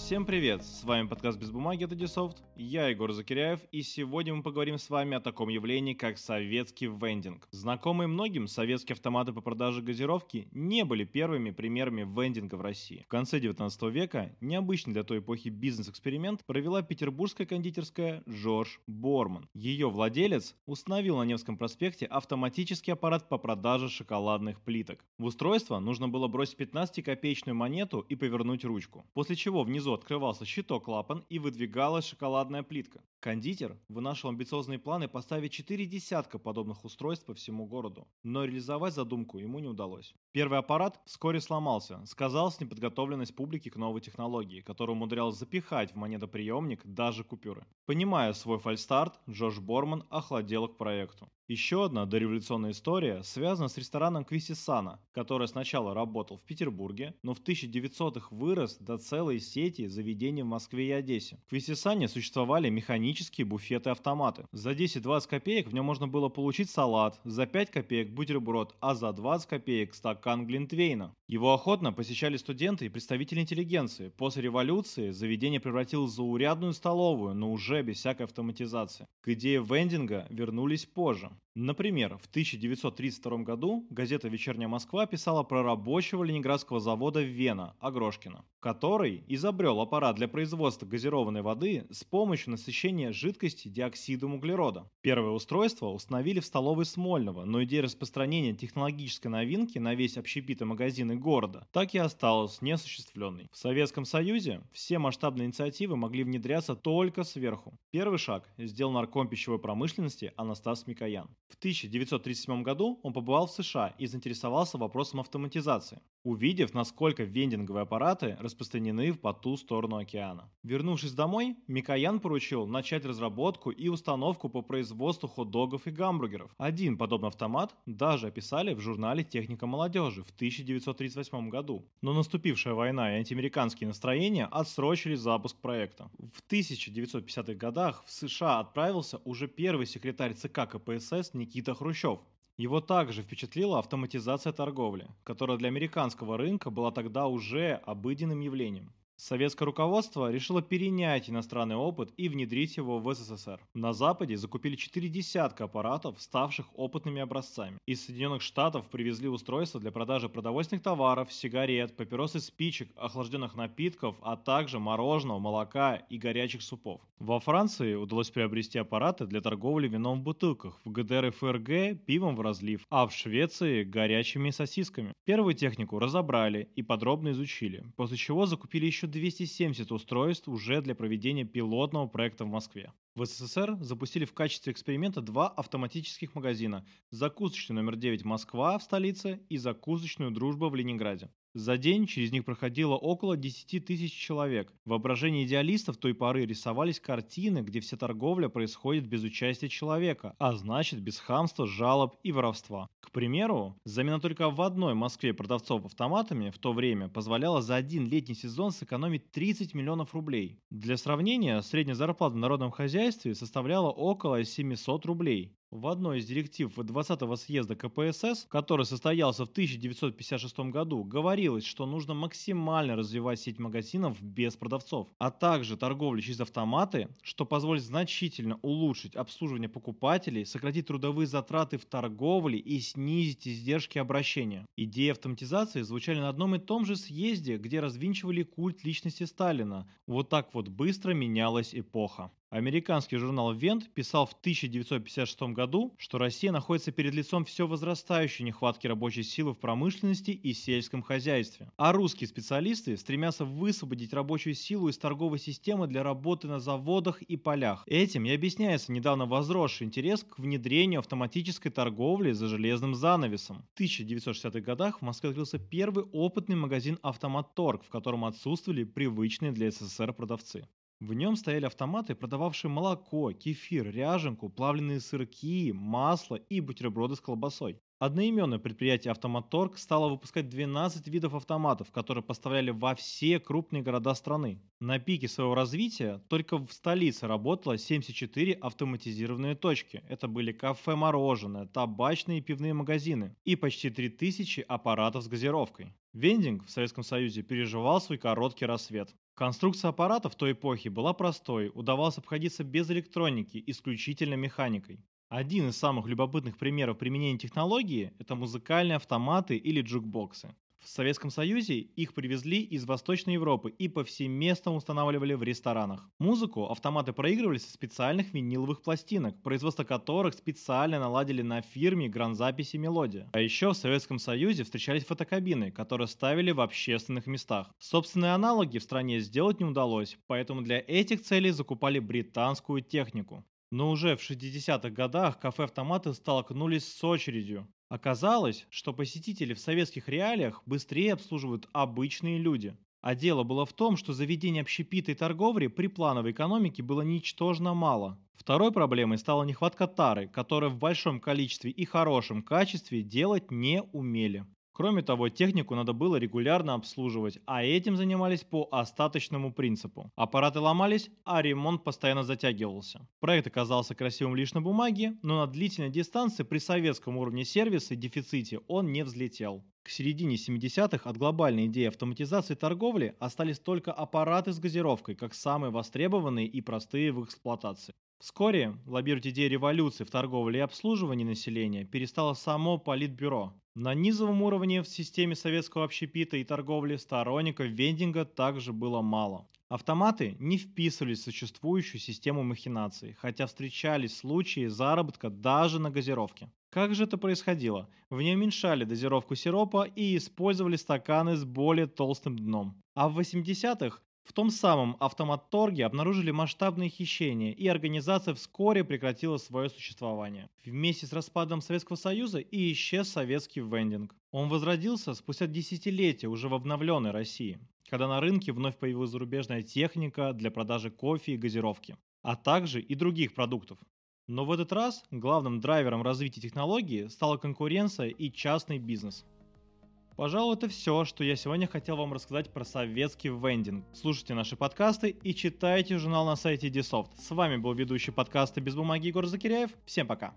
Всем привет! С вами подкаст «Без бумаги» от Ubisoft. Я Егор Закиряев, и сегодня мы поговорим с вами о таком явлении, как советский вендинг. Знакомые многим, советские автоматы по продаже газировки не были первыми примерами вендинга в России. В конце 19 века необычный для той эпохи бизнес-эксперимент провела петербургская кондитерская Жорж Борман. Ее владелец установил на Невском проспекте автоматический аппарат по продаже шоколадных плиток. В устройство нужно было бросить 15-копеечную монету и повернуть ручку, после чего внизу открывался щиток-клапан и выдвигалась шоколадная плитка. Кондитер вынашивал амбициозные планы поставить четыре десятка подобных устройств по всему городу, но реализовать задумку ему не удалось. Первый аппарат вскоре сломался, сказалась неподготовленность публики к новой технологии, которая умудрялась запихать в монетоприемник даже купюры. Понимая свой фальстарт, Джош Борман охладел к проекту. Еще одна дореволюционная история связана с рестораном Квисисана, который сначала работал в Петербурге, но в 1900-х вырос до целой сети заведений в Москве и Одессе. В Квисисане существовали механические буфеты-автоматы. За 10-20 копеек в нем можно было получить салат, за 5 копеек бутерброд, а за 20 копеек стакан глинтвейна. Его охотно посещали студенты и представители интеллигенции. После революции заведение превратилось в заурядную столовую, но уже без всякой автоматизации. К идее вендинга вернулись позже. Например, в 1932 году газета «Вечерняя Москва» писала про рабочего ленинградского завода Вена Агрошкина, который изобрел аппарат для производства газированной воды с помощью насыщения жидкости диоксидом углерода. Первое устройство установили в столовой Смольного, но идея распространения технологической новинки на весь общепит и города так и осталась неосуществленной. В Советском Союзе все масштабные инициативы могли внедряться только сверху. Первый шаг сделал нарком пищевой промышленности Анастас Микоян. В 1937 году он побывал в США и заинтересовался вопросом автоматизации, увидев, насколько вендинговые аппараты распространены по ту сторону океана. Вернувшись домой, Микоян поручил начать разработку и установку по производству хот-догов и гамбургеров. Один подобный автомат даже описали в журнале «Техника молодежи» в 1938 году. Но наступившая война и антиамериканские настроения отсрочили запуск проекта. В 1950-х годах в США отправился уже первый секретарь ЦК КПСС Никита Хрущев. Его также впечатлила автоматизация торговли, которая для американского рынка была тогда уже обыденным явлением. Советское руководство решило перенять иностранный опыт и внедрить его в СССР. На Западе закупили 4 десятка аппаратов, ставших опытными образцами. Из Соединенных Штатов привезли устройства для продажи продовольственных товаров, сигарет, папирос и спичек, охлажденных напитков, а также мороженого, молока и горячих супов. Во Франции удалось приобрести аппараты для торговли вином в бутылках, в ГДР и ФРГ пивом в разлив, а в Швеции горячими сосисками. Первую технику разобрали и подробно изучили, после чего закупили еще 270 устройств уже для проведения пилотного проекта в Москве. В СССР запустили в качестве эксперимента два автоматических магазина – закусочный номер 9 Москва в столице и закусочную Дружба в Ленинграде. За день через них проходило около 10 тысяч человек. В воображении идеалистов той поры рисовались картины, где вся торговля происходит без участия человека, а значит без хамства, жалоб и воровства. К примеру, замена только в одной Москве продавцов автоматами в то время позволяла за один летний сезон сэкономить 30 миллионов рублей. Для сравнения, средняя зарплата в народном хозяйстве составляла около 700 рублей. В одной из директив 20-го съезда КПСС, который состоялся в 1956 году, говорилось, что нужно максимально развивать сеть магазинов без продавцов, а также торговлю через автоматы, что позволит значительно улучшить обслуживание покупателей, сократить трудовые затраты в торговле и снизить издержки обращения. Идеи автоматизации звучали на одном и том же съезде, где развинчивали культ личности Сталина. Вот так вот быстро менялась эпоха. Американский журнал Вент писал в 1956 году, что Россия находится перед лицом все возрастающей нехватки рабочей силы в промышленности и сельском хозяйстве. А русские специалисты стремятся высвободить рабочую силу из торговой системы для работы на заводах и полях. Этим и объясняется недавно возросший интерес к внедрению автоматической торговли за железным занавесом. В 1960-х годах в Москве открылся первый опытный магазин «Автомат Торг», в котором отсутствовали привычные для СССР продавцы. В нем стояли автоматы, продававшие молоко, кефир, ряженку, плавленые сырки, масло и бутерброды с колбасой. Одноименное предприятие «Автоматорг» стало выпускать 12 видов автоматов, которые поставляли во все крупные города страны. На пике своего развития только в столице работало 74 автоматизированные точки. Это были кафе «Мороженое», табачные и пивные магазины и почти 3000 аппаратов с газировкой. Вендинг в Советском Союзе переживал свой короткий рассвет. Конструкция аппарата в той эпохе была простой, удавалось обходиться без электроники, исключительно механикой. Один из самых любопытных примеров применения технологии – это музыкальные автоматы или джукбоксы. В Советском Союзе их привезли из Восточной Европы и повсеместно устанавливали в ресторанах. Музыку автоматы проигрывали со специальных виниловых пластинок, производство которых специально наладили на фирме гранзаписи «Мелодия». А еще в Советском Союзе встречались фотокабины, которые ставили в общественных местах. Собственные аналоги в стране сделать не удалось, поэтому для этих целей закупали британскую технику. Но уже в 60-х годах кафе-автоматы столкнулись с очередью. Оказалось, что посетители в советских реалиях быстрее обслуживают обычные люди. А дело было в том, что заведение общепитой торговли при плановой экономике было ничтожно мало. Второй проблемой стала нехватка тары, которую в большом количестве и хорошем качестве делать не умели. Кроме того, технику надо было регулярно обслуживать, а этим занимались по остаточному принципу. Аппараты ломались, а ремонт постоянно затягивался. Проект оказался красивым лишь на бумаге, но на длительной дистанции при советском уровне сервиса и дефиците он не взлетел. К середине 70-х от глобальной идеи автоматизации торговли остались только аппараты с газировкой, как самые востребованные и простые в эксплуатации. Вскоре лоббировать идею революции в торговле и обслуживании населения перестало само Политбюро. На низовом уровне в системе советского общепита и торговли сторонников вендинга также было мало. Автоматы не вписывались в существующую систему махинаций, хотя встречались случаи заработка даже на газировке. Как же это происходило? В ней уменьшали дозировку сиропа и использовали стаканы с более толстым дном. А в 80-х в том самом автомат-торге обнаружили масштабные хищения, и организация вскоре прекратила свое существование. Вместе с распадом Советского Союза и исчез советский вендинг. Он возродился спустя десятилетия уже в обновленной России, когда на рынке вновь появилась зарубежная техника для продажи кофе и газировки, а также и других продуктов. Но в этот раз главным драйвером развития технологии стала конкуренция и частный бизнес – Пожалуй, это все, что я сегодня хотел вам рассказать про советский вендинг. Слушайте наши подкасты и читайте журнал на сайте Dsoft. С вами был ведущий подкаста «Без бумаги» Егор Закиряев. Всем пока!